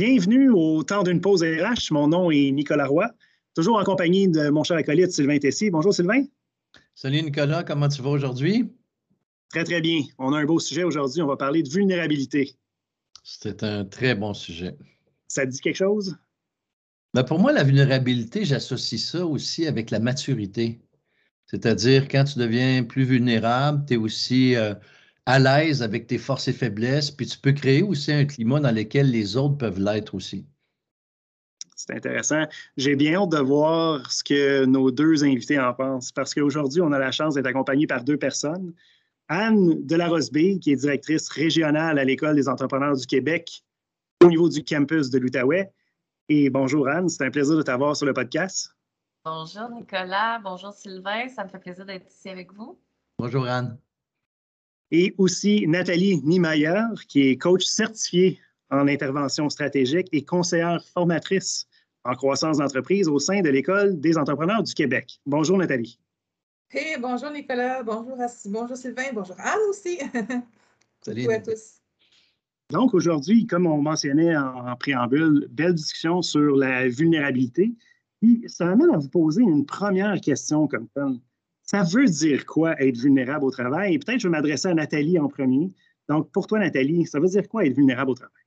Bienvenue au temps d'une pause RH. Mon nom est Nicolas Roy, toujours en compagnie de mon cher acolyte Sylvain Tessier. Bonjour Sylvain. Salut Nicolas, comment tu vas aujourd'hui? Très, très bien. On a un beau sujet aujourd'hui. On va parler de vulnérabilité. C'est un très bon sujet. Ça dit quelque chose? Ben pour moi, la vulnérabilité, j'associe ça aussi avec la maturité. C'est-à-dire, quand tu deviens plus vulnérable, tu es aussi euh, à l'aise avec tes forces et faiblesses, puis tu peux créer aussi un climat dans lequel les autres peuvent l'être aussi. C'est intéressant. J'ai bien hâte de voir ce que nos deux invités en pensent, parce qu'aujourd'hui, on a la chance d'être accompagnés par deux personnes. Anne Delarosby, qui est directrice régionale à l'École des entrepreneurs du Québec au niveau du campus de l'Outaouais. Et bonjour Anne, c'est un plaisir de t'avoir sur le podcast. Bonjour Nicolas, bonjour Sylvain, ça me fait plaisir d'être ici avec vous. Bonjour Anne. Et aussi Nathalie Niemeyer, qui est coach certifiée en intervention stratégique et conseillère formatrice en croissance d'entreprise au sein de l'École des entrepreneurs du Québec. Bonjour Nathalie. Hey, bonjour Nicolas, bonjour, bonjour Sylvain, bonjour Anne aussi. Salut à tous. Donc aujourd'hui, comme on mentionnait en, préambule, belle discussion sur la vulnérabilité. Puis ça m'amène à vous poser une première question comme ça. Ça veut dire quoi être vulnérable au travail? Et peut-être je vais m'adresser à Nathalie en premier. Donc, pour toi, Nathalie, ça veut dire quoi être vulnérable au travail?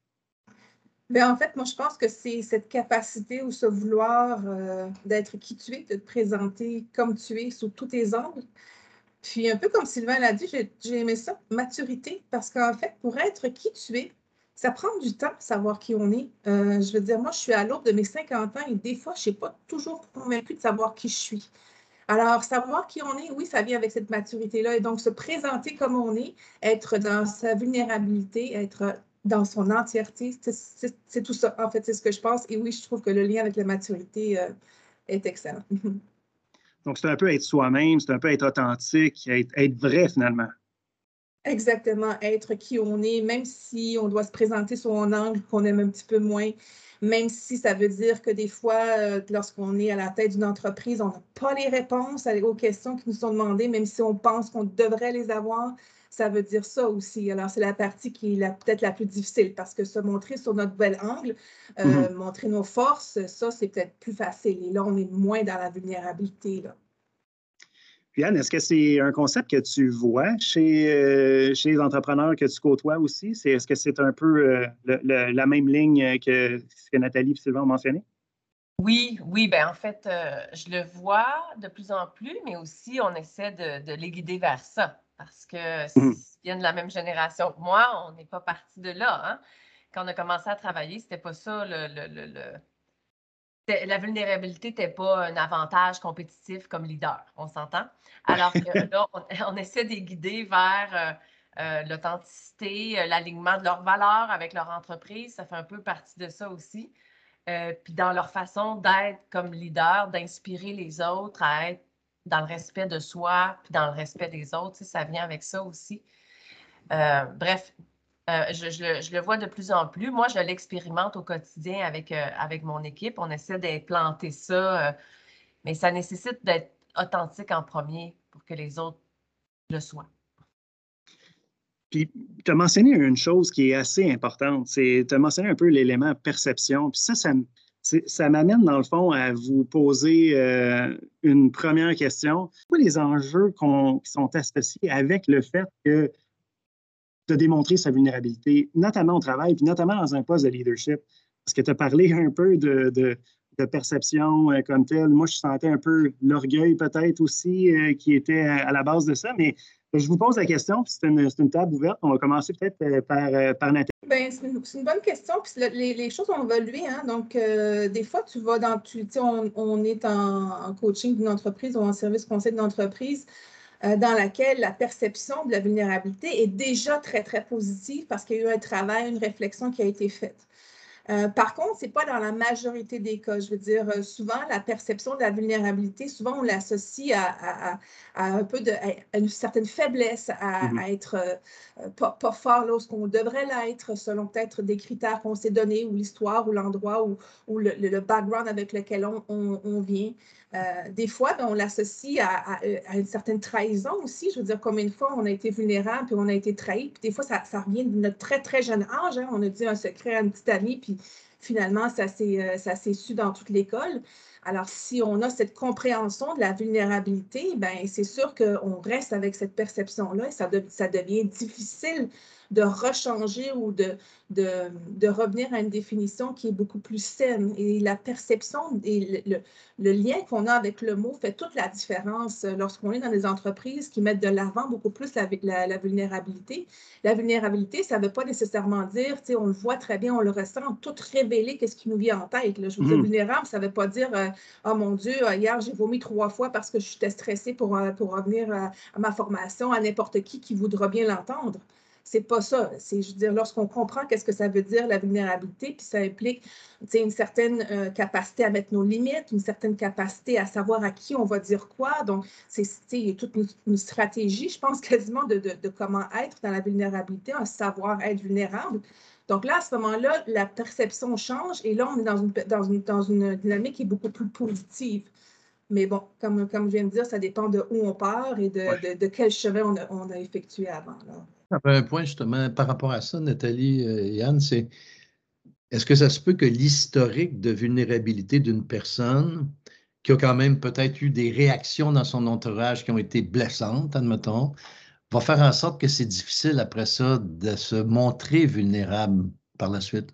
Bien, en fait, moi, je pense que c'est cette capacité ou ce vouloir euh, d'être qui tu es, de te présenter comme tu es sous tous tes angles. Puis, un peu comme Sylvain l'a dit, j'ai aimé ça, maturité, parce qu'en fait, pour être qui tu es, ça prend du temps de savoir qui on est. Euh, je veux dire, moi, je suis à l'aube de mes 50 ans et des fois, je ne suis pas toujours convaincue de savoir qui je suis. Alors, savoir qui on est, oui, ça vient avec cette maturité-là. Et donc, se présenter comme on est, être dans sa vulnérabilité, être dans son entièreté, c'est tout ça. En fait, c'est ce que je pense. Et oui, je trouve que le lien avec la maturité euh, est excellent. Donc, c'est un peu être soi-même, c'est un peu être authentique, être, être vrai finalement. Exactement, être qui on est, même si on doit se présenter sur un angle qu'on aime un petit peu moins même si ça veut dire que des fois, euh, lorsqu'on est à la tête d'une entreprise, on n'a pas les réponses aux questions qui nous sont demandées, même si on pense qu'on devrait les avoir. Ça veut dire ça aussi. Alors, c'est la partie qui est peut-être la plus difficile parce que se montrer sur notre bel angle, euh, mm-hmm. montrer nos forces, ça, c'est peut-être plus facile. Et là, on est moins dans la vulnérabilité. Là. Puis Anne, est-ce que c'est un concept que tu vois chez, euh, chez les entrepreneurs que tu côtoies aussi? est-ce que c'est un peu euh, la même ligne que ce que Nathalie et Sylvain ont mentionné? Oui, oui, ben en fait, euh, je le vois de plus en plus, mais aussi on essaie de, les guider vers ça parce que mmh. viennent de la même génération que moi, on n'est pas parti de là. Hein. Quand on a commencé à travailler, c'était pas ça le la vulnérabilité n'était pas un avantage compétitif comme leader, on s'entend? Alors que là, on, essaie de les guider vers euh, euh, l'authenticité, euh, l'alignement de leurs valeurs avec leur entreprise. Ça fait un peu partie de ça aussi. puis dans leur façon d'être comme leader, d'inspirer les autres à être dans le respect de soi, puis dans le respect des autres, ça vient avec ça aussi. bref, euh, je, le vois de plus en plus. Moi, je l'expérimente au quotidien avec, euh, avec mon équipe. On essaie d'implanter ça, euh, mais ça nécessite d'être authentique en premier pour que les autres le soient. Puis, tu as mentionné une chose qui est assez importante, c'est tu as mentionné un peu l'élément perception. Puis ça, ça, m'amène dans le fond à vous poser une première question. Quels les enjeux qui sont associés avec le fait que de démontrer sa vulnérabilité, notamment au travail, puis notamment dans un poste de leadership. Parce que tu as parlé un peu de, de, perception euh, comme telle. Moi, je sentais un peu l'orgueil peut-être aussi euh, qui était à, la base de ça, mais je vous pose la question, puis c'est une, table ouverte. On va commencer peut-être euh, par, par Nathalie. Bien, c'est une, bonne question. Puis les, choses ont évolué. Hein? Donc, des fois, tu vas dans. Tu, on, on est en, coaching d'une entreprise ou en service conseil d'une entreprise. Euh, dans laquelle la perception de la vulnérabilité est déjà très, très positive parce qu'il y a eu un travail, une réflexion qui a été faite. Euh, par contre, ce n'est pas dans la majorité des cas. Je veux dire, euh, souvent, la perception de la vulnérabilité, souvent, on l'associe à, un peu de, une certaine faiblesse, à, mm-hmm. être pas, fort lorsqu'on devrait l'être, selon peut-être des critères qu'on s'est donnés, ou l'histoire, ou l'endroit, ou, ou le, background avec lequel on vient. Euh, des fois, ben, on l'associe à, une certaine trahison aussi. Je veux dire, combien de fois on a été vulnérable, puis on a été trahi. Puis des fois, ça, revient de notre très, très jeune âge. Hein. On a dit un secret à une petite amie, puis finalement, ça s'est euh, su dans toute l'école. Alors, si on a cette compréhension de la vulnérabilité, ben c'est sûr qu'on reste avec cette perception-là et ça devient difficile de rechanger ou de, de, revenir à une définition qui est beaucoup plus saine. Et la perception et le, le, lien qu'on a avec le mot fait toute la différence lorsqu'on est dans des entreprises qui mettent de l'avant beaucoup plus la, la, vulnérabilité. La vulnérabilité, ça ne veut pas nécessairement dire, on le voit très bien, on le ressent, tout révéler qu'est-ce qui nous vient en tête. Là. Je veux dire, mm. vulnérable, ça ne veut pas dire, euh, oh mon Dieu, hier j'ai vomi trois fois parce que j'étais stressée pour, euh, pour revenir à, à ma formation, à n'importe qui qui voudra bien l'entendre. C'est pas ça. C'est, je veux dire, lorsqu'on comprend qu'est-ce que ça veut dire la vulnérabilité, puis ça implique une certaine euh, capacité à mettre nos limites, une certaine capacité à savoir à qui on va dire quoi. Donc, c'est, toute une, stratégie, je pense, quasiment de, de, comment être dans la vulnérabilité, un savoir être vulnérable. Donc là, à ce moment-là, la perception change et là, on est dans une, dans une, dans une dynamique qui est beaucoup plus positive. Mais bon, comme, comme je viens de dire, ça dépend de où on part et de, de, quel chemin on a, on a effectué avant. Là. Un point justement par rapport à ça, Nathalie euh, et Yann, c'est est-ce que ça se peut que l'historique de vulnérabilité d'une personne qui a quand même peut-être eu des réactions dans son entourage qui ont été blessantes, admettons, va faire en sorte que c'est difficile après ça de se montrer vulnérable par la suite?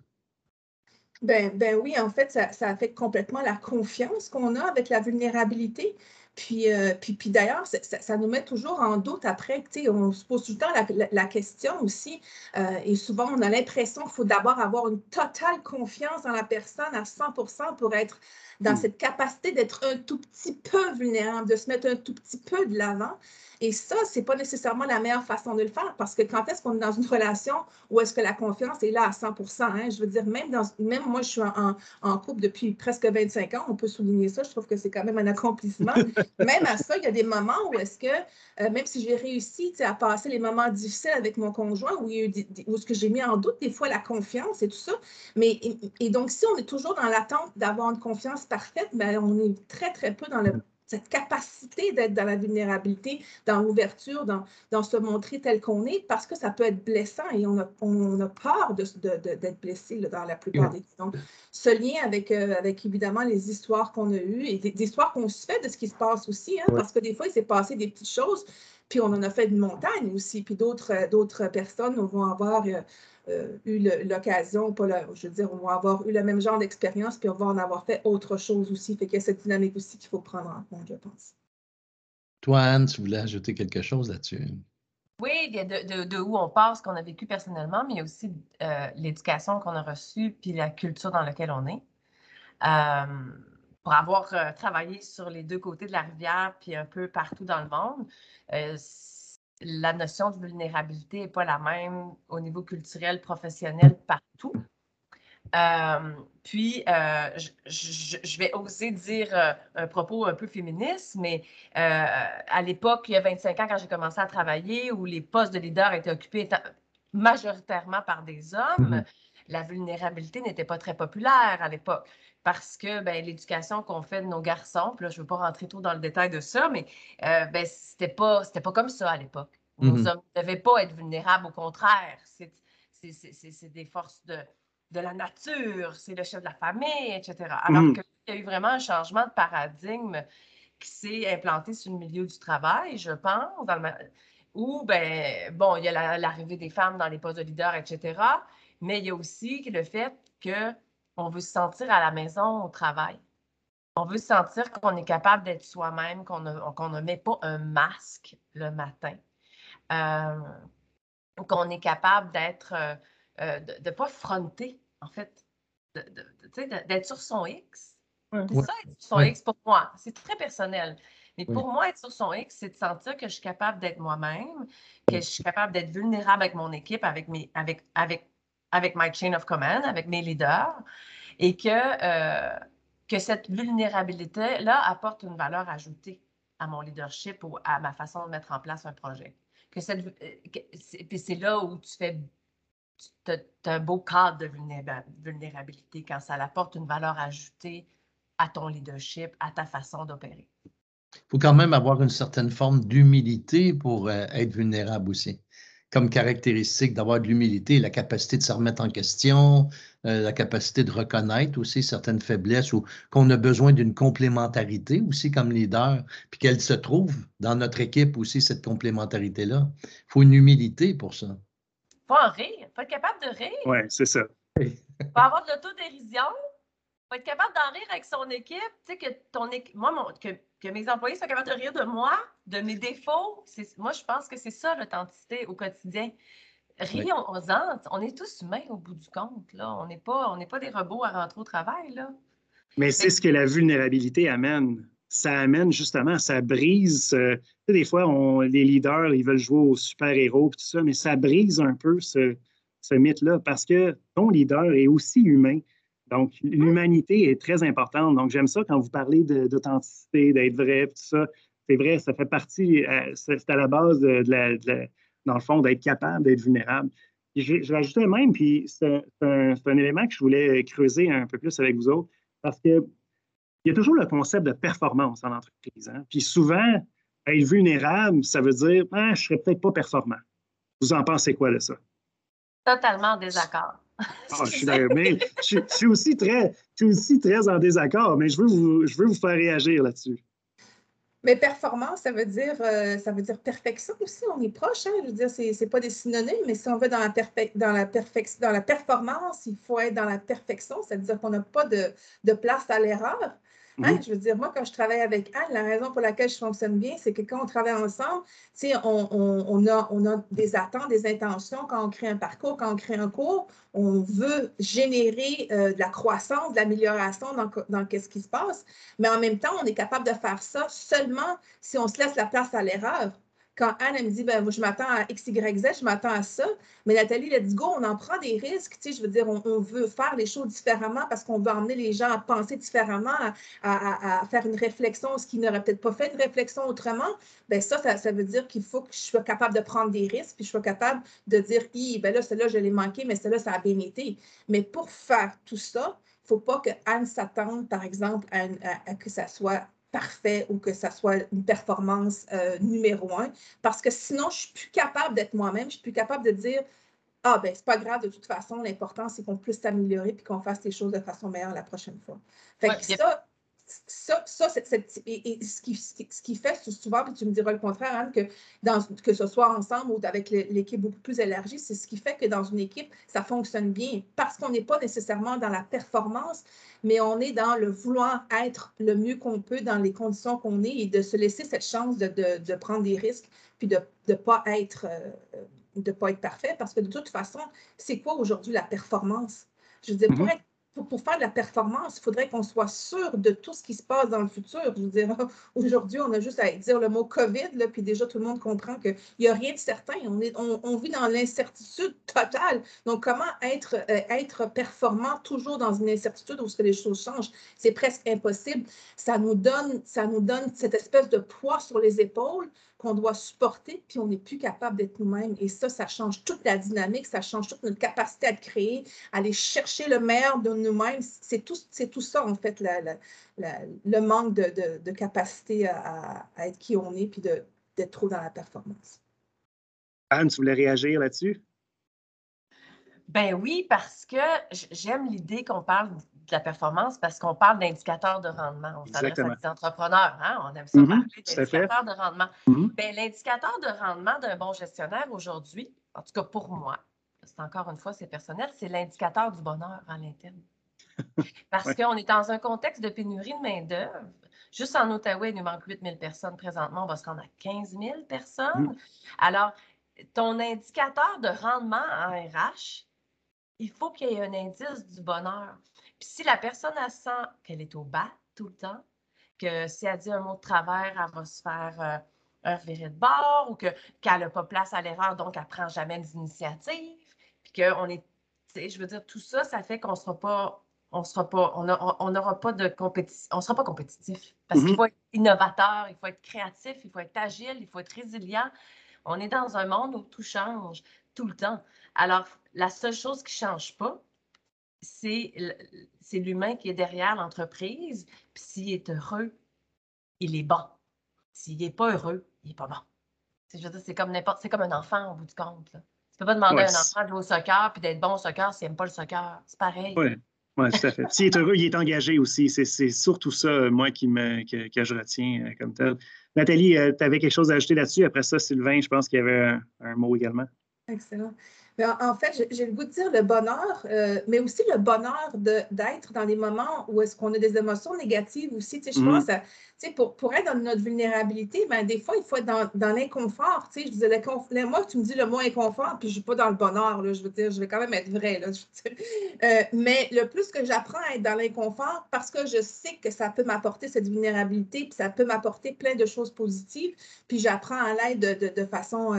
Ben, ben oui, en fait, ça affecte complètement la confiance qu'on a avec la vulnérabilité. Puis, euh, puis, puis d'ailleurs, ça, nous met toujours en doute après. On se pose tout le temps la, question aussi. Euh, et souvent, on a l'impression qu'il faut d'abord avoir une totale confiance dans la personne à 100% pour être dans mm. cette capacité d'être un tout petit peu vulnérable, de se mettre un tout petit peu de l'avant. Et ça, ce n'est pas nécessairement la meilleure façon de le faire parce que quand est-ce qu'on est dans une relation où est-ce que la confiance est là à 100% hein? Je veux dire, même, dans, même moi, je suis en, en, couple depuis presque 25 ans, on peut souligner ça, je trouve que c'est quand même un accomplissement. même à ça, il y a des moments où est-ce que, euh, même si j'ai réussi à passer les moments difficiles avec mon conjoint, où, il y où est-ce que j'ai mis en doute des fois la confiance et tout ça, mais et, donc si on est toujours dans l'attente d'avoir une confiance parfaite, ben, on est très, très peu dans le cette capacité d'être dans la vulnérabilité, dans l'ouverture, dans, dans, se montrer tel qu'on est, parce que ça peut être blessant et on a, on a peur d'être de, de, blessé dans la plupart des cas. Donc, ce lien avec, euh, avec évidemment les histoires qu'on a eues et des, histoires qu'on se fait de ce qui se passe aussi, hein, parce que des fois, il s'est passé des petites choses, puis on en a fait une montagne aussi, puis d'autres personnes vont avoir euh, euh, eu l'occasion, pas je veux dire, on va avoir eu le même genre d'expérience, puis on va en avoir fait autre chose aussi. Fait qu'il y a cette dynamique aussi qu'il faut prendre en compte, je pense. Toi, Anne, tu voulais ajouter quelque chose là-dessus? Oui, de, de, où on passe, ce qu'on a vécu personnellement, mais aussi euh, l'éducation qu'on a reçue, puis la culture dans laquelle on est. Euh, pour avoir travaillé sur les deux côtés de la rivière, puis un peu partout dans le monde, la notion de vulnérabilité n'est pas la même au niveau culturel, professionnel, partout. Euh, puis, euh, je, vais oser dire euh, un propos un peu féministe, mais à l'époque, il y a 25 ans, quand j'ai commencé à travailler, où les postes de leader étaient occupés majoritairement par des hommes, mm-hmm. la vulnérabilité n'était pas très populaire à l'époque parce que ben, l'éducation qu'on fait de nos garçons, puis là, je ne veux pas rentrer trop dans le détail de ça, mais euh, ben, ce n'était pas, pas comme ça à l'époque. Nos mm-hmm. hommes ne devaient pas être vulnérables, au contraire. C'est des forces de, de la nature, c'est le chef de la famille, etc. Alors mm. qu'il y a eu vraiment un changement de paradigme qui s'est implanté sur le milieu du travail, je pense. Ou, ben, bon, il y a l'arrivée des femmes dans les postes de leader, etc. Mais il y a aussi le fait qu'on veut se sentir à la maison, au travail. On veut sentir qu'on est capable d'être soi-même, qu'on ne, met pas un masque le matin, euh, qu'on est capable d'être, euh, euh, de ne pas fronter, en fait, d'être sur son X. C'est ça, être sur son X pour moi. C'est très personnel. Mais pour moi, être sur son X, c'est de sentir que je suis capable d'être moi-même, que je suis capable d'être vulnérable avec mon équipe, avec mes, avec, avec, avec my chain of command, avec mes leaders, et que que cette vulnérabilité-là apporte une valeur ajoutée à mon leadership ou à ma façon de mettre en place un projet. Que euh, c'est là où tu fais tu as un beau cadre de vulnérabilité quand ça apporte une valeur ajoutée à ton leadership, à ta façon d'opérer. Il faut quand même avoir une certaine forme d'humilité pour euh, être vulnérable aussi comme caractéristique d'avoir de l'humilité, la capacité de se remettre en question, euh, la capacité de reconnaître aussi certaines faiblesses ou qu'on a besoin d'une complémentarité aussi comme leader, puis qu'elle se trouve dans notre équipe aussi, cette complémentarité-là. Il faut une humilité pour ça. Il faut en rire, il faut être capable de rire. Oui, c'est ça. Il faut avoir de l'autodérision, faut être capable d'en rire avec son équipe. Tu sais, que ton équipe, moi, que, mes employés soient capables de rire de moi, de mes défauts. Moi, je pense que c'est ça l'authenticité au quotidien. Rions-en. On est tous humains au bout du compte. Là. On n'est pas, pas des robots à rentrer au travail. Là. Mais c'est ce que la vulnérabilité amène. Ça amène justement, ça brise. Euh, tu sais, des fois, on, les leaders, ils veulent jouer aux super-héros tout ça, mais ça brise un peu ce, ce mythe-là parce que ton leader est aussi humain. Donc, l'humanité est très importante. Donc, j'aime ça quand vous parlez d'authenticité, d'être vrai, tout ça. C'est vrai, ça fait partie, euh, c'est à la base de, la, dans le fond, d'être capable d'être vulnérable. Je, je rajoutais même, puis c'est un, élément que je voulais creuser un peu plus avec vous autres, parce qu'il y a toujours le concept de performance en entreprise. Hein. Puis souvent, être vulnérable, ça veut dire ah, je ne serais peut-être pas performant. Vous en pensez quoi de ça? Totalement en désaccord. Ah, je, suis mais je, suis aussi très, aussi très en désaccord, mais je veux vous, je veux vous faire réagir là-dessus. Mais performance, ça veut dire euh, ça veut dire perfection aussi. On est proche, hein? Je veux dire, c'est, n'est pas des synonymes, mais si on veut dans la, dans la, dans la performance, il faut être dans la perfection, c'est-à-dire qu'on n'a pas de, de place à l'erreur. Hein, mhm. Je veux dire, moi, quand je travaille avec Anne, la raison pour laquelle je fonctionne bien, c'est que quand on travaille ensemble, on, on, on, a, on a des attentes, des intentions. Quand on crée un parcours, quand on crée un cours, on veut générer euh, de la croissance, de l'amélioration dans, dans ce qui se passe. Mais en même temps, on est capable de faire ça seulement si on se laisse la place à l'erreur quand Anne me dit, ben, je m'attends à X, Y, Z, je m'attends à ça. Mais Nathalie, let's go, on en prend des risques. Tu sais, je veux dire, on, veut faire les choses différemment parce qu'on veut emmener les gens à penser différemment, à, faire une réflexion, ce qui n'aurait peut-être pas fait une réflexion autrement. Ben ça, ça, veut dire qu'il faut que je sois capable de prendre des risques, puis je sois capable de dire, ben là, celle-là, je l'ai manqué, mais celle-là, ça a bien été. Mais pour faire tout ça, il ne faut pas que Anne s'attende, par exemple, à que ça soit parfait ou que ça soit une performance euh, numéro un, parce que sinon, je ne suis plus capable d'être moi-même, je ne suis plus capable de dire Ah, ben, c'est pas grave, de toute façon, l'important, c'est qu'on puisse s'améliorer et qu'on fasse les choses de façon meilleure la prochaine fois. Fait que ça, ça, ça et, ce, qui, ce qui fait souvent, puis tu me diras le contraire, Anne, que, dans, que ce soit ensemble ou avec l'équipe beaucoup plus élargie, c'est ce qui fait que dans une équipe, ça fonctionne bien parce qu'on n'est pas nécessairement dans la performance, mais on est dans le vouloir être le mieux qu'on peut dans les conditions qu'on est et de se laisser cette chance de, de, de prendre des risques puis de ne pas être. Euh, de pas être parfait parce que de toute façon, c'est quoi aujourd'hui la performance? Je veux dire, pour être pour, faire de la performance, il faudrait qu'on soit sûr de tout ce qui se passe dans le futur. Je veux dire, aujourd'hui, on a juste à dire le mot COVID, puis déjà tout le monde comprend qu'il n'y a rien de certain. On, est, on, vit dans l'incertitude totale. Donc, comment être, euh, être performant toujours dans une incertitude où les choses changent? C'est presque impossible. Ça nous, donne, ça nous donne cette espèce de poids sur les épaules qu'on doit supporter, puis on n'est plus capable d'être nous-mêmes. Et ça, ça change toute la dynamique, ça change toute notre capacité à créer, à aller chercher le meilleur de nous-mêmes. C'est tout, tout ça, en fait, le manque de, capacité à, être qui on est, puis d'être trop dans la performance. Anne, tu voulais réagir là-dessus? Ben oui, parce que j'aime l'idée qu'on parle la performance parce qu'on parle d'indicateurs de rendement. On s'adresse à des entrepreneurs. Hein? On aime ça parler tout à fait. d'indicateurs de rendement. Ben, L'indicateur de rendement d'un bon gestionnaire aujourd'hui, en tout cas pour moi, c'est encore une fois, c'est personnel, c'est l'indicateur du bonheur à l'interne. Parce Ouais. qu'on est dans un contexte de pénurie de main-d'œuvre. Juste en Ottawa, il nous manque 8 000 personnes présentement. On va se rendre à 15 000 personnes. Mm. Alors, ton indicateur de rendement en RH, il faut qu'il y ait un indice du bonheur. Puis si la personne elle sent qu'elle est au bas tout le temps, que si elle dit un mot de travers, elle va se faire euh, un reviré de bord ou que- qu'elle n'a pas place à l'erreur, donc elle ne prend jamais d'initiative, puis qu'on est, tu sais, je veux dire, tout ça, ça fait qu'on ne sera pas, on sera pas, on a- on n'aura pas de compétition, on sera pas compétitif parce qu'il Mhm. faut être innovateur, il faut être créatif, il faut être agile, il faut être résilient. On est dans un monde où tout change tout le temps. Alors, la seule chose qui ne change pas, c'est l'humain qui est derrière l'entreprise. Puis s'il est heureux, il est bon. S'il n'est pas heureux, il n'est pas bon. C'est- Je veux dire, c'est comme n'importe, c'est comme un enfant au bout du compte. là. Tu ne peux pas demander Ouais, à un enfant de jouer au soccer puis d'être bon au soccer s'il n'aime pas le soccer. C'est pareil. Oui, ouais, tout à fait. S'il est heureux, il est engagé aussi. C'est c'est surtout ça, euh, moi, qui me, que, que je retiens euh, comme tel. Nathalie, tu avais quelque chose à ajouter là-dessus? Après ça, Sylvain, je pense qu'il y avait un, un mot également. Excellent. Mais en, en fait, j'ai- le goût de dire le bonheur, euh, mais aussi le bonheur d'être dans des moments où est-ce qu'on a des émotions négatives aussi. Tu sais, je Mhm. pense à, tu sais, pour, pour être dans notre vulnérabilité, ben, des fois, il faut être dans, dans l'inconfort. Tu sais, je disais, le conf- moi, tu me dis le mot inconfort, puis je ne suis pas dans le bonheur. Là, je veux dire, je vais quand même être vrai. Là, je veux dire. Euh, mais le plus que j'apprends à être dans l'inconfort, parce que je sais que ça peut m'apporter cette vulnérabilité, puis ça peut m'apporter plein de choses positives, puis j'apprends à l'aide de, de- de façon euh,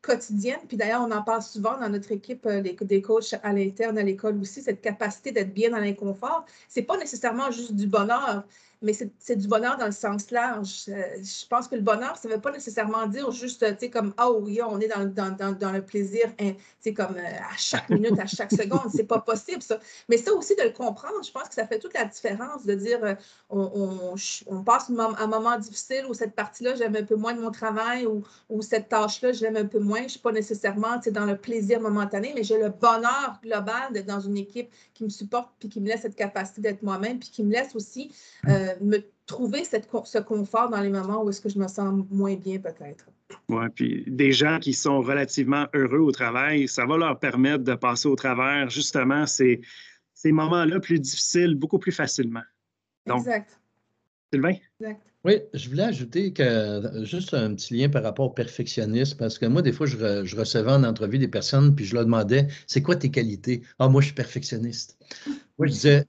quotidienne. Puis d'ailleurs, on en parle souvent dans notre équipe euh, des coachs à l'interne, à l'école aussi, cette capacité d'être bien dans l'inconfort. C'est pas nécessairement juste du bonheur, mais c'est du bonheur dans le sens large. Euh, je pense que le bonheur, ça ne veut pas nécessairement dire juste, tu sais, comme, ah oui, on est dans, dans, dans, dans le plaisir, hein, tu sais, comme euh, à chaque minute, à chaque seconde. C'est pas possible, ça. Mais ça aussi, de le comprendre, je pense que ça fait toute la différence de dire, euh, on, on, passe un mom- un moment difficile où cette partie-là, j'aime un peu moins de mon travail ou, ou cette tâche-là, je l'aime un peu moins. Je ne suis pas nécessairement tu sais, dans le plaisir momentané, mais j'ai le bonheur global d'être dans une équipe qui me supporte puis qui me laisse cette capacité d'être moi-même puis qui me laisse aussi me trouver cette, ce confort dans les moments où est-ce que je me sens moins bien peut-être. Ouais, puis des gens qui sont relativement heureux au travail, ça va leur permettre de passer au travers justement ces, ces moments-là plus difficiles beaucoup plus facilement. Donc- exact. Sylvain? Exact. Oui, je voulais ajouter que juste un petit lien par rapport au perfectionnisme, parce que moi, des fois, je, re- je recevais en entrevue des personnes, puis je leur demandais c'est quoi tes qualités? Ah, moi, je suis perfectionniste. Moi, je disais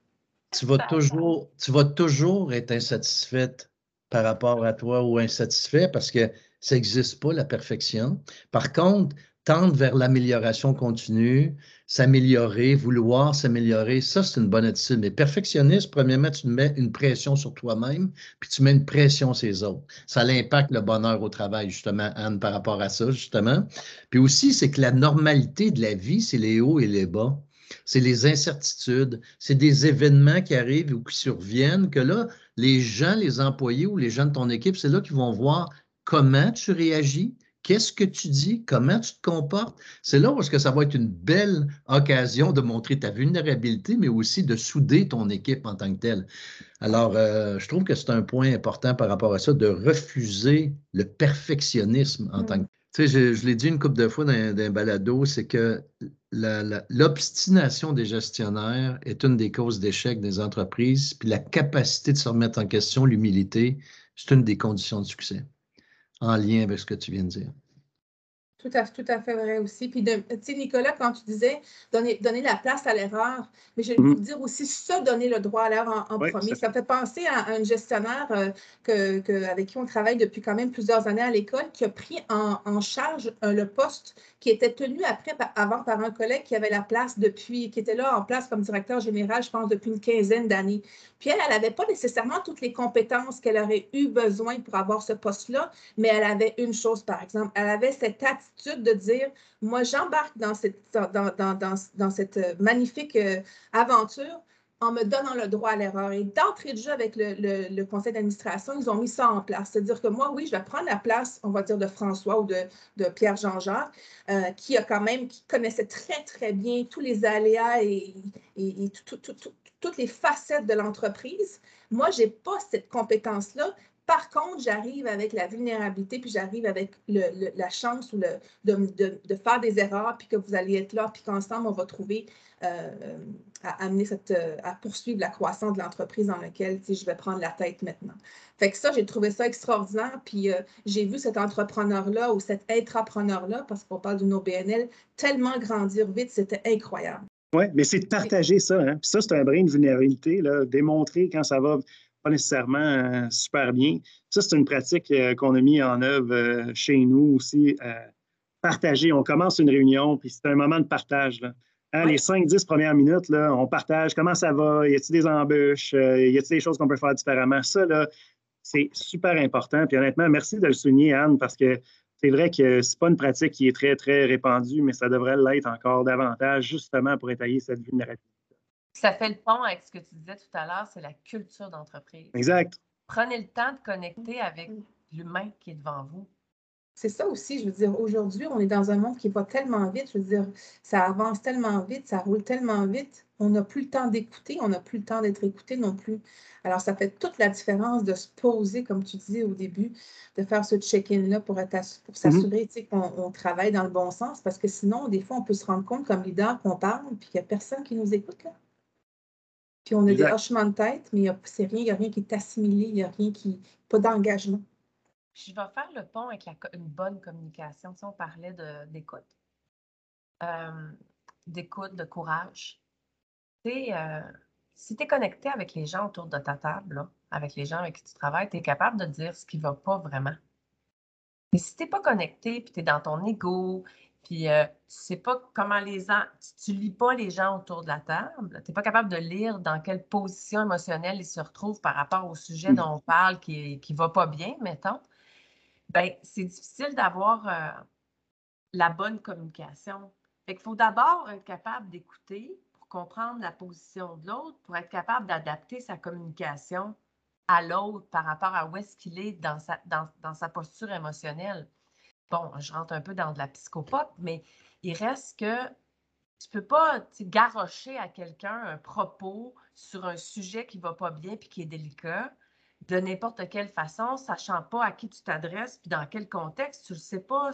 tu vas toujours, tu vas toujours être insatisfaite par rapport à toi ou insatisfait parce que ça n'existe pas, la perfection. Par contre, tendre vers l'amélioration continue, s'améliorer, vouloir s'améliorer, ça, c'est une bonne attitude. Mais perfectionniste, premièrement, tu mets une pression sur toi-même, puis tu mets une pression sur les autres. Ça impacte le bonheur au travail, justement, Anne, par rapport à ça, justement. Puis aussi, c'est que la normalité de la vie, c'est les hauts et les bas. C'est les incertitudes, c'est des événements qui arrivent ou qui surviennent que là, les gens, les employés ou les gens de ton équipe, c'est là qu'ils vont voir comment tu réagis, qu'est-ce que tu dis, comment tu te comportes. C'est là où est-ce que ça va être une belle occasion de montrer ta vulnérabilité, mais aussi de souder ton équipe en tant que telle. Alors, euh, je trouve que c'est un point important par rapport à ça, de refuser le perfectionnisme en Mm. tant que tu sais, je, je l'ai dit une couple de fois dans, dans un balado, c'est que l'obstination des gestionnaires est une des causes d'échec des entreprises, puis la capacité de se remettre en question, l'humilité, c'est une des conditions de succès, en lien avec ce que tu viens de dire. Tout à, tout à fait vrai aussi. Puis, tu sais, Nicolas, quand tu disais donner, donner la place à l'erreur, mais je vais vous dire aussi se donner le droit à l'erreur en, en Oui, premier. ça- Ça me fait penser à un gestionnaire euh, que, que- avec qui on travaille depuis quand même plusieurs années à l'école, qui a pris en, en charge euh, le poste qui était tenu après, avant par un collègue qui avait la place depuis, qui était là en place comme directeur général, je pense, depuis une quinzaine d'années. Puis elle, elle n'avait pas nécessairement toutes les compétences qu'elle aurait eu besoin pour avoir ce poste-là, mais elle avait une chose, par exemple, elle avait cette attitude de dire, moi, j'embarque dans cette, dans, dans, dans, dans cette euh, magnifique euh, aventure en me donnant le droit à l'erreur. Et d'entrée de jeu avec le, le, conseil d'administration, ils ont mis ça en place. C'est-à-dire que moi, oui, je vais prendre la place, on va dire, de François ou de, de Pierre-Jean-Jacques, euh, qui a quand même, qui connaissait très, très bien tous les aléas et, et, toutes les facettes de l'entreprise. Moi, je n'ai pas cette compétence-là. Par contre, j'arrive avec la vulnérabilité, puis j'arrive avec la chance de, faire des erreurs, puis que vous allez être là, puis qu'ensemble, on va trouver euh, à amener cette, euh, à poursuivre la croissance de l'entreprise dans laquelle je vais prendre la tête maintenant. Fait que ça, j'ai trouvé ça extraordinaire. Puis euh, j'ai vu cet entrepreneur-là ou cet intrapreneur-là, parce qu'on parle d'une OBNL, tellement grandir vite, c'était incroyable. Oui, mais c'est de partager ça. Hein? Puis ça, c'est un brin de vulnérabilité, démontrer quand ça va pas nécessairement super bien. Ça, c'est une pratique qu'on a mis en œuvre chez nous aussi. partager. On commence une réunion, puis c'est un moment de partage. Là. Hein, les 5-10 premières minutes, là, on partage comment ça va, y a-t-il des embûches, euh, y a-t-il des choses qu'on peut faire différemment? Ça, là, c'est super important. Puis honnêtement, merci de le souligner, Anne, parce que c'est vrai que c'est pas une pratique qui est très, très répandue, mais ça devrait l'être encore davantage, justement pour étayer cette vulnérabilité. Ça fait le pont avec ce que tu disais tout à l'heure, c'est la culture d'entreprise. Exact. Prenez le temps de connecter avec l'humain qui est devant vous c'est ça aussi, je veux dire, aujourd'hui, on est dans un monde qui va tellement vite, je veux dire, ça avance tellement vite, ça roule tellement vite, on n'a plus le temps d'écouter, on n'a plus le temps d'être écouté non plus. Alors, ça fait toute la différence de se poser, comme tu disais au début, de faire ce check-in-là pour, pour s'assurer qu'on travaille dans le bon sens, parce que sinon, des fois, on peut se rendre compte comme leader qu'on parle, puis qu'il n'y a personne qui nous écoute. Là. Puis on a des hochements de tête, mais c'est rien, il n'y a rien qui est assimilé, il n'y a rien qui, pas d'engagement. Je vais faire le pont avec une bonne communication. Si on parlait d'écoute, euh, d'écoute, de courage. Euh, si tu es connecté avec les gens autour de ta table, avec les gens avec qui tu travailles, tu es capable de dire ce qui ne va pas vraiment. Mais si tu n'es pas connecté, puis tu es dans ton ego, puis euh, tu ne sais pas comment les gens, tu, ne lis pas les gens autour de la table, tu n'es pas capable de lire dans quelle position émotionnelle ils se retrouvent par rapport au sujet mmh. dont on parle qui ne va pas bien, mettons, ben, c'est difficile d'avoir euh, la bonne communication. Fait qu'il faut d'abord être capable d'écouter pour comprendre la position de l'autre, pour être capable d'adapter sa communication à l'autre par rapport à où est-ce qu'il est dans sa, dans, sa posture émotionnelle. Bon, je rentre un peu dans de la psychopathe, mais il reste que tu ne peux pas garrocher à quelqu'un un propos sur un sujet qui ne va pas bien puis qui est délicat de n'importe quelle façon, sachant pas à qui tu t'adresses, puis dans quel contexte, tu ne sais pas.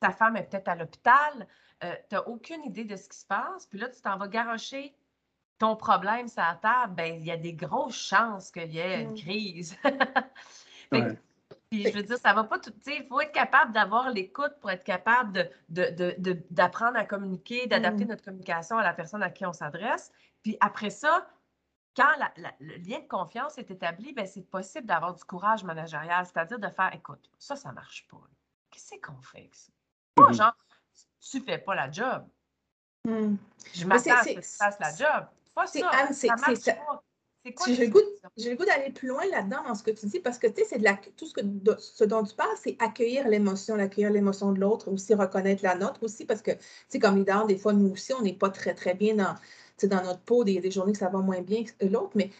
Ta femme est peut-être à l'hôpital, euh, tu n'as aucune idée de ce qui se passe, puis là, tu t'en vas garocher ton problème sur la table, ben, il y a des grosses chances qu'il y ait une mm. crise. Puis je veux dire, ça va pas tout. Il faut être capable d'avoir l'écoute pour être capable d'apprendre de, de, à communiquer, d'adapter mm. notre communication à la personne à qui on s'adresse. Puis après ça, quand le lien de confiance est établi, ben, c'est possible d'avoir du courage managérial, c'est-à-dire de faire écoute, ça, ça ne marche pas. Qu'est-ce qu'on fait avec ça? Pas mmh genre, tu fais pas la job. Mmh. Je m'attends à ce que tu fasses la job. Pas ça. Anne, ça marche pas. J'ai le goût, d'aller plus loin là-dedans dans ce que tu dis parce que tu sais, c'est de la, tout ce, que, ce dont tu parles, c'est accueillir l'émotion, accueillir l'émotion de l'autre, aussi reconnaître la nôtre aussi parce que, tu sais, comme leader, des fois, nous aussi, on n'est pas très, très bien dans, dans notre peau, des, des journées que ça va moins bien que l'autre, mais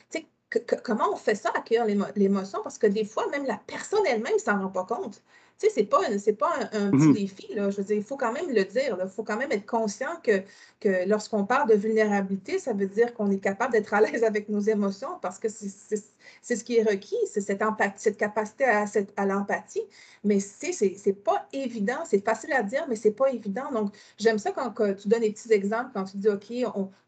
comment on fait ça, accueillir l'émotion? Parce que des fois, même la personne elle-même ne s'en rend pas compte. Tu sais, c'est pas, pas un, petit mmh défi, là. Je veux dire, il faut quand même le dire. Il faut quand même être conscient que, que lorsqu'on parle de vulnérabilité, ça veut dire qu'on est capable d'être à l'aise avec nos émotions parce que c'est ce qui est requis, c'est cette empathie, cette capacité à, à l'empathie. Mais c'est pas évident, c'est facile à dire, mais c'est pas évident. Donc, j'aime ça quand, tu donnes des petits exemples, quand tu dis, OK,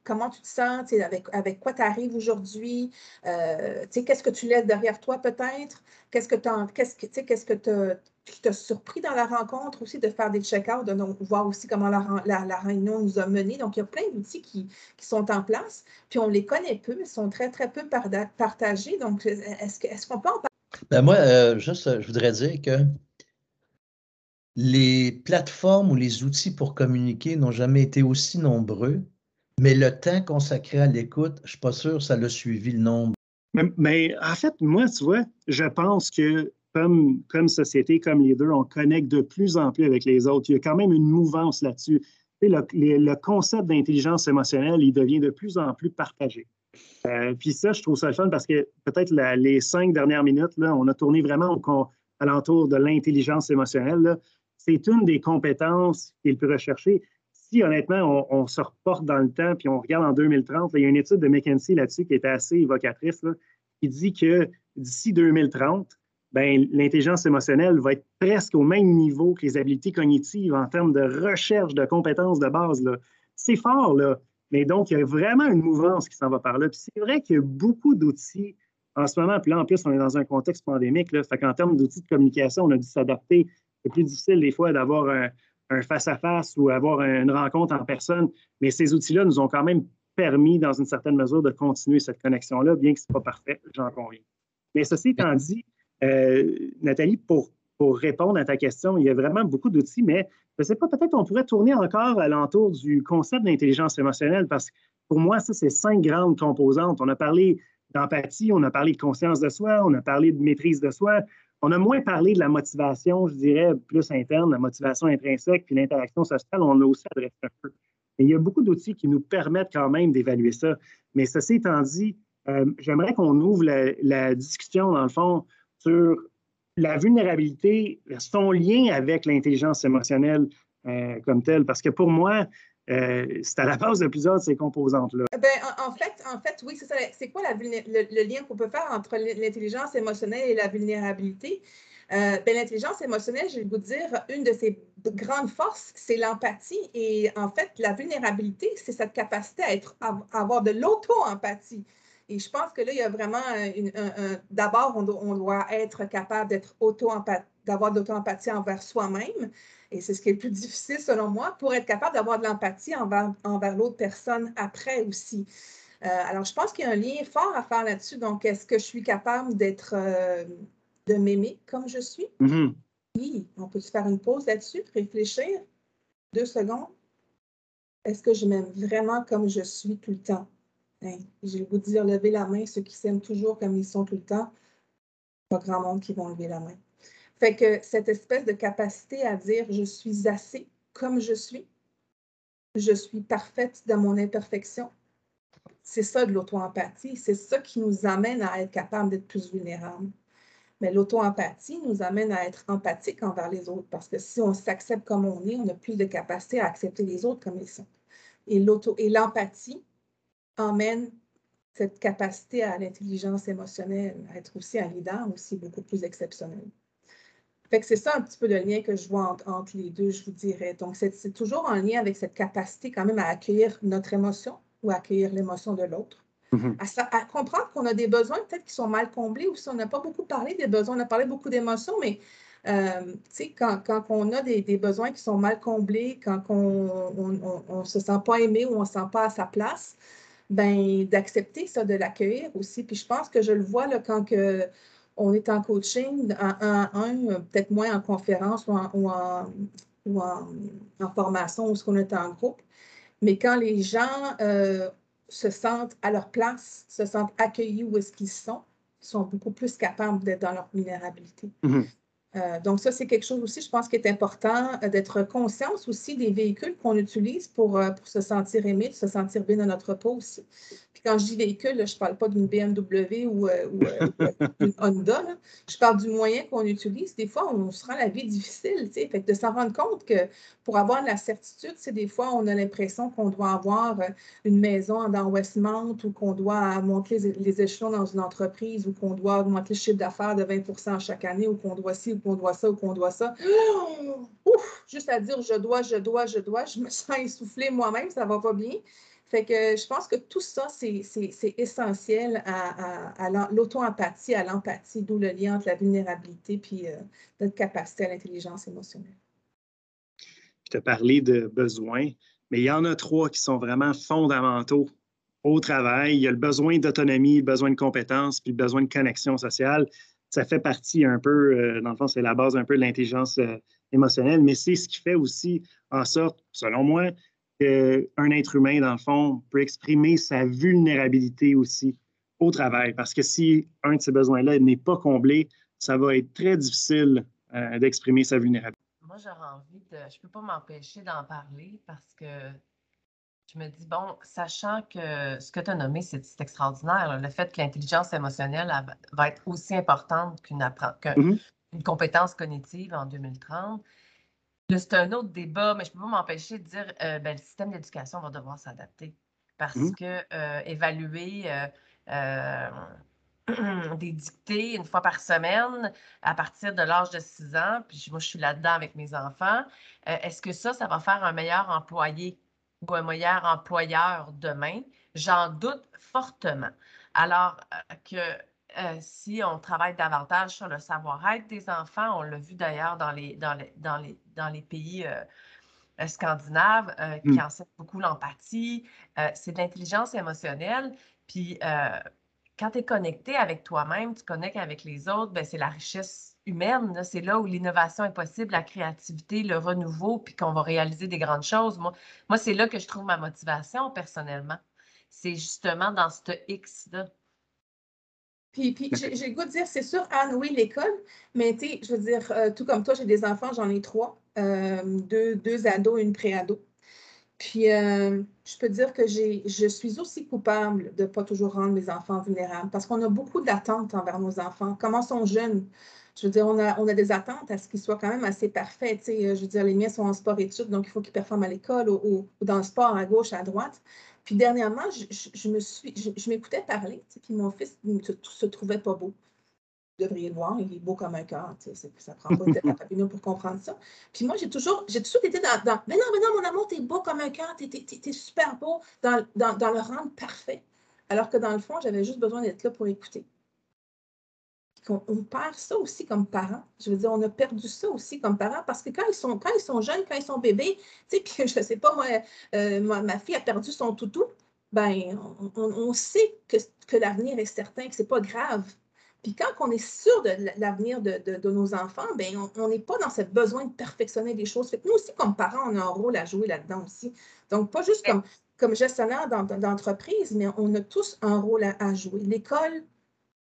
comment tu te sens, avec, avec quoi tu arrives aujourd'hui, euh, qu'est-ce que tu laisses derrière toi peut-être, qu'est-ce que tu qu'est-ce que, qu'est-ce que qui t'a surpris dans la rencontre aussi de faire des check-outs, de voir aussi comment la, réunion nous a menés. Donc, il y a plein d'outils qui, sont en place, puis on les connaît peu, ils sont très, très peu partagés. Donc, est-ce qu'on peut en parler? Ben moi, euh, juste, je voudrais dire que les plateformes ou les outils pour communiquer n'ont jamais été aussi nombreux, mais le temps consacré à l'écoute, je ne suis pas sûr que ça l'a suivi le nombre. mais, en fait, moi, tu vois, je pense que comme, société, comme leader, on connecte de plus en plus avec les autres. Il y a quand même une mouvance là-dessus. Le, le, concept d'intelligence émotionnelle, il devient de plus en plus partagé. Euh, puis ça, je trouve ça le fun parce que peut-être les cinq dernières minutes, là, on a tourné vraiment au, alentour de l'intelligence émotionnelle. C'est une des compétences qui est le plus recherchée. si honnêtement, on, se reporte dans le temps puis on regarde en 2030, il y a une étude de McKinsey là-dessus qui est assez évocatrice, qui dit que d'ici 2030, ben, l'intelligence émotionnelle va être presque au même niveau que les habiletés cognitives en termes de recherche de compétences de base. C'est fort, là. Mais donc, il y a vraiment une mouvance qui s'en va par là. Puis c'est vrai qu'il y a beaucoup d'outils en ce moment. Puis là, en plus, on est dans un contexte pandémique. Là, fait qu'en termes d'outils de communication, on a dû s'adapter. C'est plus difficile des fois d'avoir un face-à-face ou avoir une rencontre en personne. Mais ces outils-là nous ont quand même permis, dans une certaine mesure, de continuer cette connexion-là, bien que ce n'est pas parfait, j'en conviens. Mais ceci étant dit, Nathalie, pour, répondre à ta question, il y a vraiment beaucoup d'outils, mais je ne sais pas, peut-être on pourrait tourner encore à l'entour du concept d'intelligence émotionnelle, parce que pour moi, ça, c'est cinq grandes composantes. On a parlé d'empathie, on a parlé de conscience de soi, on a parlé de maîtrise de soi, on a moins parlé de la motivation, je dirais, plus interne, la motivation intrinsèque, puis l'interaction sociale, on a aussi adressé un peu. Mais il y a beaucoup d'outils qui nous permettent quand même d'évaluer ça. Mais ceci étant dit, euh, j'aimerais qu'on ouvre la, discussion, dans le fond, sur la vulnérabilité, son lien avec l'intelligence émotionnelle euh, comme telle. Parce que pour moi, euh, c'est à la base de plusieurs de ces composantes-là. Ben, en, fait, en fait, oui, c'est ça. C'est quoi le, lien qu'on peut faire entre l'intelligence émotionnelle et la vulnérabilité? Euh, ben, l'intelligence émotionnelle, je vais vous dire, une de ses grandes forces, c'est l'empathie. Et en fait, la vulnérabilité, c'est cette capacité à, être, à avoir de l'auto-empathie. Et je pense que là, il y a vraiment un, d'abord, on, on, doit être capable d'être auto d'avoir de l'auto-empathie envers soi-même. Et c'est ce qui est le plus difficile, selon moi, pour être capable d'avoir de l'empathie envers, envers l'autre personne après aussi. Euh, alors, je pense qu'il y a un lien fort à faire là-dessus. Donc, est-ce que je suis capable d'être, euh, de m'aimer comme je suis? Mm-hmm. Oui, on peut se faire une pause là-dessus, réfléchir deux secondes. Est-ce que je m'aime vraiment comme je suis tout le temps? Ben, je vais vous dire, lever la main, ceux qui s'aiment toujours comme ils sont tout le temps, pas grand monde qui vont lever la main. Fait que cette espèce de capacité à dire je suis assez comme je suis, je suis parfaite dans mon imperfection, c'est ça de l'auto-empathie, c'est ça qui nous amène à être capable d'être plus vulnérable. Mais l'auto-empathie nous amène à être empathique envers les autres parce que si on s'accepte comme on est, on a plus de capacité à accepter les autres comme ils sont. Et l'empathie emmène cette capacité à l'intelligence émotionnelle, à être aussi un leader aussi beaucoup plus exceptionnel. Fait que c'est ça un petit peu le lien que je vois entre, les deux, je vous dirais. Donc, c'est toujours en lien avec cette capacité quand même à accueillir notre émotion ou à accueillir l'émotion de l'autre. Mm-hmm. à, comprendre qu'on a des besoins peut-être qui sont mal comblés ou si on n'a pas beaucoup parlé des besoins, on a parlé beaucoup d'émotions, mais euh, quand, quand on a des, besoins qui sont mal comblés, quand on ne se sent pas aimé ou on ne se sent pas à sa place, ben, d'accepter ça, de l'accueillir aussi. Puis je pense que je le vois là, quand que on est en coaching, en un, peut-être moins en conférence ou en, ou en, formation ou ce qu'on est en groupe. Mais quand les gens euh, se sentent à leur place, se sentent accueillis où est-ce qu'ils sont, sont beaucoup plus capables d'être dans leur vulnérabilité. Mm-hmm. Euh, donc, ça, c'est quelque chose aussi, je pense, qui est important euh, d'être conscience aussi des véhicules qu'on utilise pour, euh, pour, se sentir aimé, se sentir bien dans notre peau aussi. Puis quand je dis véhicule, je ne parle pas d'une BMW ou, d'une Honda. Je parle du moyen qu'on utilise. Des fois, on se rend la vie difficile. Fait que de s'en rendre compte que pour avoir la certitude, c'est des fois, on a l'impression qu'on doit avoir une maison dans Westmount ou qu'on doit monter les, échelons dans une entreprise ou qu'on doit augmenter le chiffre d'affaires de 20% chaque année ou qu'on doit ci qu'on doit ça ou qu'on doit ça. Ouf, juste à dire je dois, je dois, je dois, je me sens essoufflée moi-même, ça va pas bien. Fait que je pense que tout ça, c'est essentiel à, l'auto-empathie, à l'empathie, d'où le lien entre la vulnérabilité puis euh, notre capacité à l'intelligence émotionnelle. Tu as parlé de besoins, mais il y en a trois qui sont vraiment fondamentaux au travail. Il y a le besoin d'autonomie, le besoin de compétences, puis le besoin de connexion sociale ça fait partie un peu, euh, dans le fond, c'est la base un peu de l'intelligence euh, émotionnelle, mais c'est ce qui fait aussi en sorte, selon moi, qu'un être humain, dans le fond, peut exprimer sa vulnérabilité aussi au travail. Parce que si un de ces besoins-là n'est pas comblé, ça va être très difficile euh, d'exprimer sa vulnérabilité. Moi, j'aurais envie de. Je ne peux pas m'empêcher d'en parler parce que je me dis, bon, sachant que ce que tu as nommé, c'est extraordinaire, le fait que l'intelligence émotionnelle va être aussi importante qu'une mm-hmm. compétence cognitive en 2030. C'est un autre débat, mais je ne peux pas m'empêcher de dire que ben, le système d'éducation va devoir s'adapter parce mmh. que évaluer des dictées une fois par semaine à partir de l'âge de 6 ans, puis moi je suis là-dedans avec mes enfants, est-ce que ça, ça va faire un meilleur employé ou un meilleur employeur demain? J'en doute fortement. Alors que si on travaille davantage sur le savoir-être des enfants, on l'a vu d'ailleurs dans les, dans les, dans les, dans les pays scandinaves qui mmh. enseignent beaucoup l'empathie, c'est de l'intelligence émotionnelle. Puis quand tu es connecté avec toi-même, tu connectes avec les autres, ben, c'est la richesse humaine. C'est là où l'innovation est possible, la créativité, le renouveau, puis qu'on va réaliser des grandes choses. Moi, moi c'est là que je trouve ma motivation personnellement. C'est justement dans ce X-là. Puis, puis j'ai le goût de dire, c'est sûr, Anne, oui, l'école, mais tu sais, je veux dire, euh, tout comme toi, j'ai des enfants, j'en ai trois, euh, deux, deux ados, une pré-ado. Puis, euh, je peux dire que je suis aussi coupable de ne pas toujours rendre mes enfants vulnérables parce qu'on a beaucoup d'attentes envers nos enfants. Comment sont jeunes? Je veux dire, on a, on a des attentes à ce qu'ils soient quand même assez parfaits. Je veux dire, les miens sont en sport-études, donc il faut qu'ils performent à l'école ou, dans le sport à gauche, à droite. Puis dernièrement, je, me suis, je, m'écoutais parler, puis mon fils ne se, se trouvait pas beau devriez le voir, il est beau comme un cœur. Ça prend pas de papillon pour comprendre ça. Puis moi, j'ai toujours, j'ai toujours été dans, Mais non, mais non, mon amour, t'es beau comme un cœur, t'es, es, super beau dans, dans, dans, le rendre parfait. Alors que dans le fond, j'avais juste besoin d'être là pour écouter. On, perd ça aussi comme parents. Je veux dire, on a perdu ça aussi comme parents parce que quand ils sont, quand ils sont jeunes, quand ils sont bébés, tu sais, puis je sais pas, moi, euh, ma, fille a perdu son toutou, ben, on, on sait que, que l'avenir est certain, que c'est pas grave puis quand on est sûr de l'avenir de, nos enfants, ben on n'est pas dans ce besoin de perfectionner les choses. Fait nous aussi, comme parents, on a un rôle à jouer là-dedans aussi. Donc, pas juste comme, comme gestionnaire d'entreprise, mais on a tous un rôle à, jouer. L'école,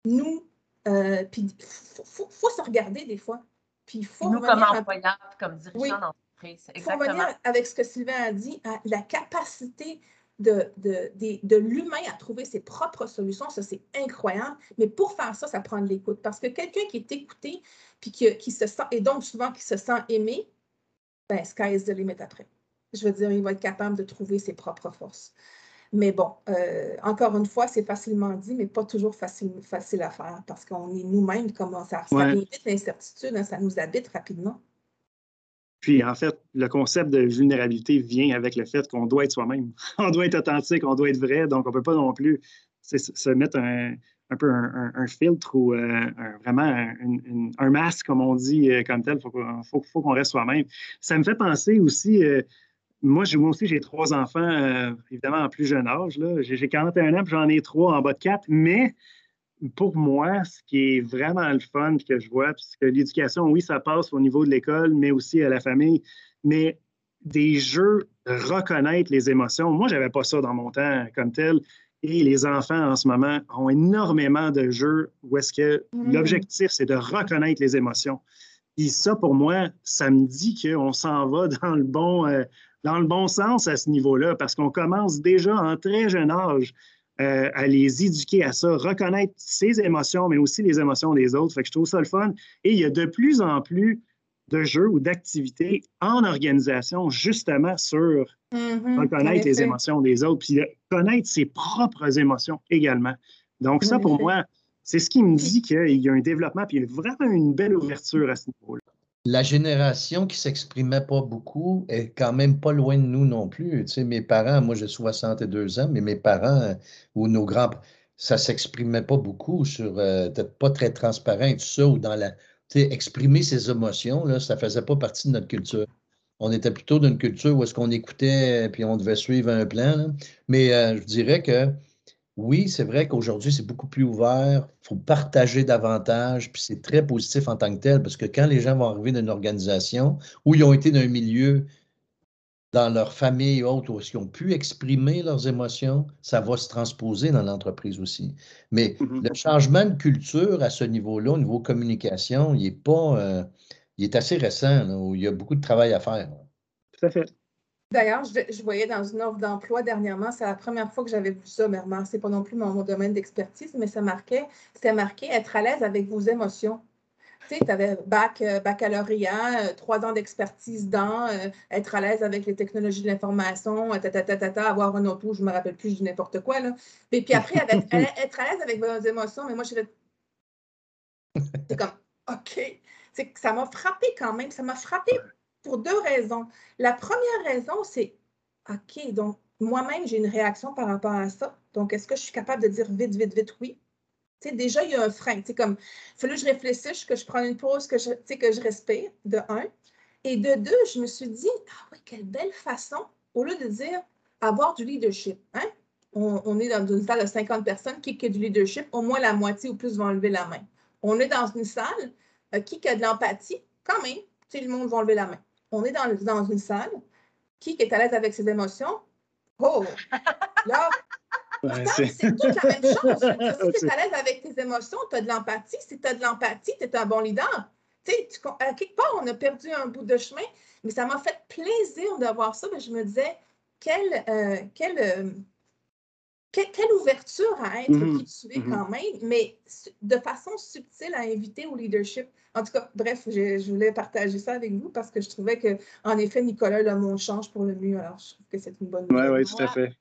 nous, euh, puis il faut, se regarder des fois. Puis il faut nous, comme employeurs, comme dirigeants d'entreprise. Il faut revenir avec ce que Sylvain a dit, à la capacité de, de, l'humain à trouver ses propres solutions, ça c'est incroyable. Mais pour faire ça, ça prend de l'écoute. Parce que quelqu'un qui est écouté, puis qui, qui, se sent, et donc souvent qui se sent aimé, ben, sky is the limit après. Je veux dire, il va être capable de trouver ses propres forces. Mais bon, euh, encore une fois, c'est facilement dit, mais pas toujours facile, facile à faire parce qu'on est nous-mêmes, comme ça, ça invite l'incertitude, hein, ça nous habite rapidement. Puis, en fait, le concept de vulnérabilité vient avec le fait qu'on doit être soi-même. On doit être authentique, on doit être vrai, donc on ne peut pas non plus se mettre un, peu un, filtre ou euh, vraiment un, masque, comme on dit, euh, comme tel. Il faut, qu'on reste soi-même. Ça me fait penser aussi, euh, moi, moi aussi, j'ai trois enfants, évidemment, en plus jeune âge. J'ai 41 ans, j'en ai trois en bas de quatre, mais pour moi, ce qui est vraiment le fun que je vois, puisque l'éducation, oui, ça passe au niveau de l'école, mais aussi à la famille, mais des jeux, reconnaître les émotions. Moi, je n'avais pas ça dans mon temps comme tel. Et les enfants, en ce moment, ont énormément de jeux où est-ce que mm. l'objectif, c'est de reconnaître les émotions. Et ça, pour moi, ça me dit qu'on s'en va dans le bon, euh, dans le bon sens à ce niveau-là, parce qu'on commence déjà en très jeune âge euh, à les éduquer à ça, reconnaître ses émotions, mais aussi les émotions des autres. Fait que je trouve ça le fun. Et il y a de plus en plus de jeux ou d'activités en organisation, justement sur mm-hmm. reconnaître les émotions des autres, puis connaître ses propres émotions également. Donc, ça, pour moi, c'est ce qui me dit qu'il y a un développement, puis il y a vraiment une belle ouverture à ce niveau-là la génération qui s'exprimait pas beaucoup est quand même pas loin de nous non plus. Tu sais, mes parents, moi j'ai 62 ans, mais mes parents euh, ou nos grands, ça s'exprimait pas beaucoup sur, euh, peut-être pas très transparent et tout ça, ou dans la, tu sais, exprimer ses émotions, là, ça faisait pas partie de notre culture. On était plutôt d'une culture où est-ce qu'on écoutait puis on devait suivre un plan. Mais euh, je dirais que oui, c'est vrai qu'aujourd'hui, c'est beaucoup plus ouvert. Il faut partager davantage, puis c'est très positif en tant que tel, parce que quand les gens vont arriver dans une organisation où ils ont été dans un milieu, dans leur famille ou autre, où ils ont pu exprimer leurs émotions, ça va se transposer dans l'entreprise aussi. Mais mm-hmm. le changement de culture à ce niveau-là, au niveau communication, il est pas, euh, il est assez récent, où il y a beaucoup de travail à faire. Tout à fait. D'ailleurs, je, voyais dans une offre d'emploi dernièrement, c'est la première fois que j'avais vu ça, mais c'est pas non plus mon, domaine d'expertise, mais ça marquait, c'était marqué être à l'aise avec vos émotions. tu sais, tu avais bac, euh, baccalauréat, euh, trois ans d'expertise dans, être à l'aise avec les technologies de l'information, avoir un auto, je ne me rappelle plus, je n'importe quoi. Là. Et puis après, être à l'aise avec vos émotions, mais moi, je C'est comme, OK. C'est ça m'a frappé quand même. Ça m'a frappé pour deux raisons. La première raison, c'est OK, donc moi-même, j'ai une réaction par rapport à ça. Donc, est-ce que je suis capable de dire vite, vite, vite oui? sais, déjà, il y a un frein. C'est comme, il fallu que je réfléchisse, que je prenne une pause, que je, que je respire, de un. Et de deux, je me suis dit, ah oui, quelle belle façon, au lieu de dire avoir du leadership. Hein? On, est dans une salle de 50 personnes, qui a du leadership, au moins la moitié ou plus vont lever la main. On est dans une salle, euh, qui a de l'empathie, quand même, tout le monde va lever la main. On est dans, dans une salle, qui est à l'aise avec ses émotions, oh, là, c'est toute la même chose. si tu es à l'aise avec tes émotions, tu as de l'empathie. Si tu as de l'empathie, tu es un bon leader. Tu sais, à quelque part, on a perdu un bout de chemin, mais ça m'a fait plaisir de voir ça. Mais je me disais, quelle, euh, euh, quelle, ouverture à être mm-hmm. qui tu es mm-hmm. quand même, mais de façon subtile à inviter au leadership. En tout cas, bref, je, voulais partager ça avec vous parce que je trouvais que, en effet, Nicolas, le monde change pour le mieux. Alors, je trouve que c'est une bonne nouvelle. Oui, oui, tout à fait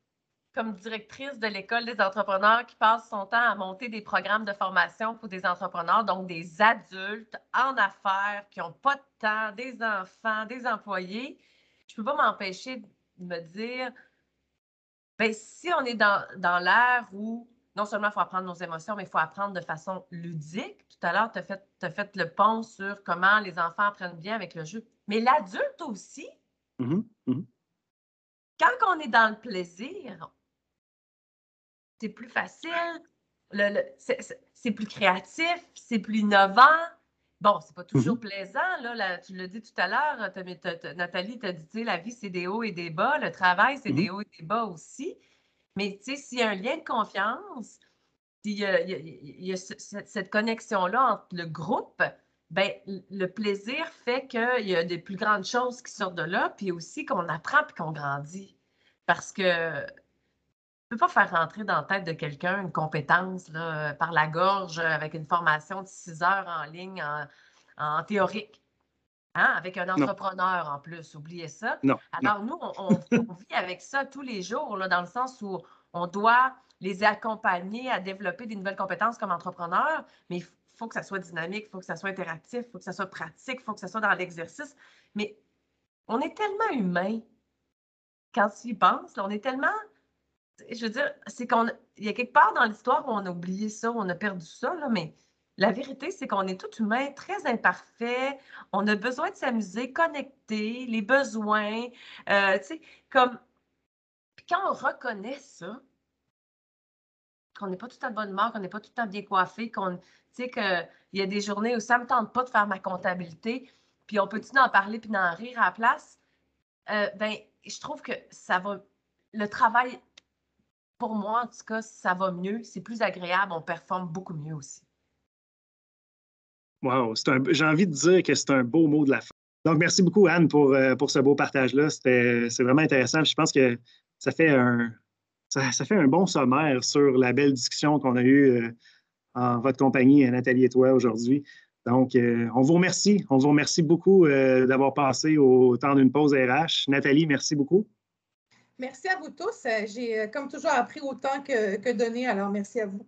comme directrice de l'École des entrepreneurs qui passe son temps à monter des programmes de formation pour des entrepreneurs, donc des adultes en affaires qui n'ont pas de temps, des enfants, des employés, je ne peux pas m'empêcher de me dire, ben, si on est dans, dans l'ère où non seulement il faut apprendre nos émotions, mais il faut apprendre de façon ludique. Tout à l'heure, tu as fait, as fait le pont sur comment les enfants apprennent bien avec le jeu. Mais l'adulte aussi, mmh mmh quand on est dans le plaisir, c'est plus facile, c'est plus créatif, c'est plus innovant. Bon, c'est pas toujours mm-hmm. plaisant, là, tu l'as dit tout à l'heure, Nathalie t'a dit, la vie, c'est des hauts et des bas, le travail, c'est des mm-hmm. hauts et des bas aussi. Mais tu sais, s'il y a un lien de confiance, s'il y a, cette connexion-là entre le groupe, ben, le plaisir fait qu'il y a des plus grandes choses qui sortent de là, puis aussi qu'on apprend et qu'on grandit. Parce que ne peux pas faire rentrer dans la tête de quelqu'un une compétence là, par la gorge avec une formation de six heures en ligne en, théorique. Hein? Avec un entrepreneur en plus, oubliez ça. Alors, nous, on, vit avec ça tous les jours, là, dans le sens où on doit les accompagner à développer des nouvelles compétences comme entrepreneur, mais il faut que ça soit dynamique, il faut que ça soit interactif, il faut que ça soit pratique, il faut que ça soit dans l'exercice. Mais on est tellement humain quand tu y penses, on est tellement je veux dire, c'est qu'on il y a quelque part dans l'histoire où on a oublié ça, on a perdu ça, là, mais la vérité, c'est qu'on est tout humain, très imparfait. On a besoin de s'amuser, connecter, les besoins. Euh, tu sais, comme. Puis quand on reconnaît ça, qu'on n'est pas tout à bonne humeur, qu'on n'est pas tout le temps bien coiffé, qu'on. Tu sais, qu'il y a des journées où ça ne me tente pas de faire ma comptabilité, puis on peut-tu en parler puis d'en rire à la place? Euh, ben, je trouve que ça va. Le travail pour moi, en tout cas, ça va mieux, c'est plus agréable, on performe beaucoup mieux aussi. Wow, j'ai envie de dire que c'est un beau mot de la fin. Donc, merci beaucoup, Anne, pour, euh, pour ce beau partage-là. C'est vraiment intéressant. Je pense que ça fait un, ça, fait un bon sommaire sur la belle discussion qu'on a eue euh, en votre compagnie, Nathalie et toi, aujourd'hui. Donc, euh, on vous remercie. On vous remercie beaucoup d'avoir passé au temps d'une pause RH. Nathalie, merci beaucoup. Merci à vous tous. J'ai, comme toujours, appris autant que, que donné, alors merci à vous.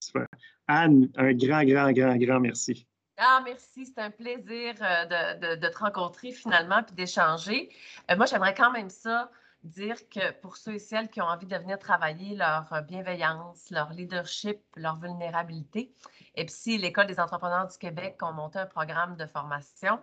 Super. Anne, un grand, grand, grand, grand merci. Ah, merci. C'est un plaisir euh, de, de, te rencontrer finalement puis d'échanger. moi, j'aimerais quand même ça dire que pour ceux et celles qui ont envie de venir travailler leur bienveillance, leur leadership, leur vulnérabilité, et puis si l'École des entrepreneurs du Québec ont monté un programme de formation,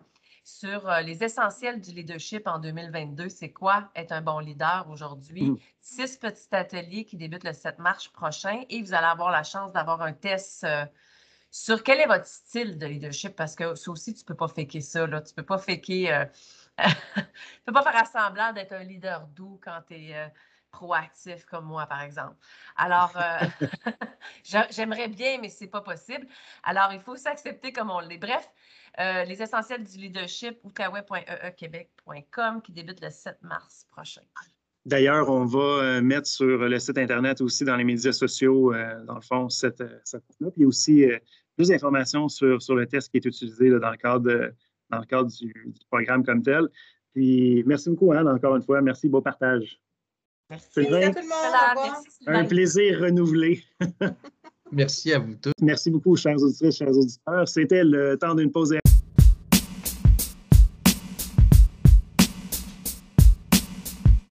sur euh, les essentiels du leadership en 2022. C'est quoi être un bon leader aujourd'hui? Mm. Six petits ateliers qui débutent le 7 mars prochain et vous allez avoir la chance d'avoir un test euh, sur quel est votre style de leadership? Parce que ça aussi, tu ne peux pas faker ça. Là. Tu ne peux pas faker. Euh, peux pas faire semblant d'être un leader doux quand tu es proactif comme moi, par exemple. Alors, j'aimerais bien, mais ce n'est pas possible. Alors, il faut s'accepter comme on l'est. Bref, euh, les essentiels du leadership, outaouais.eequebec.com, qui débute le 7 mars prochain. D'ailleurs, on va euh, mettre sur le site Internet aussi, dans les médias sociaux, euh, dans le fond, cette, cette Puis aussi, plus d'informations sur, sur le test qui est utilisé dans le cadre, dans le cadre du, programme comme tel. Puis merci beaucoup, Anne, encore une fois. Merci, beau partage. Merci à tout le monde. Un plaisir renouvelé. merci à vous tous. Merci beaucoup, chers auditeurs, chers auditeurs. C'était le temps d'une pause.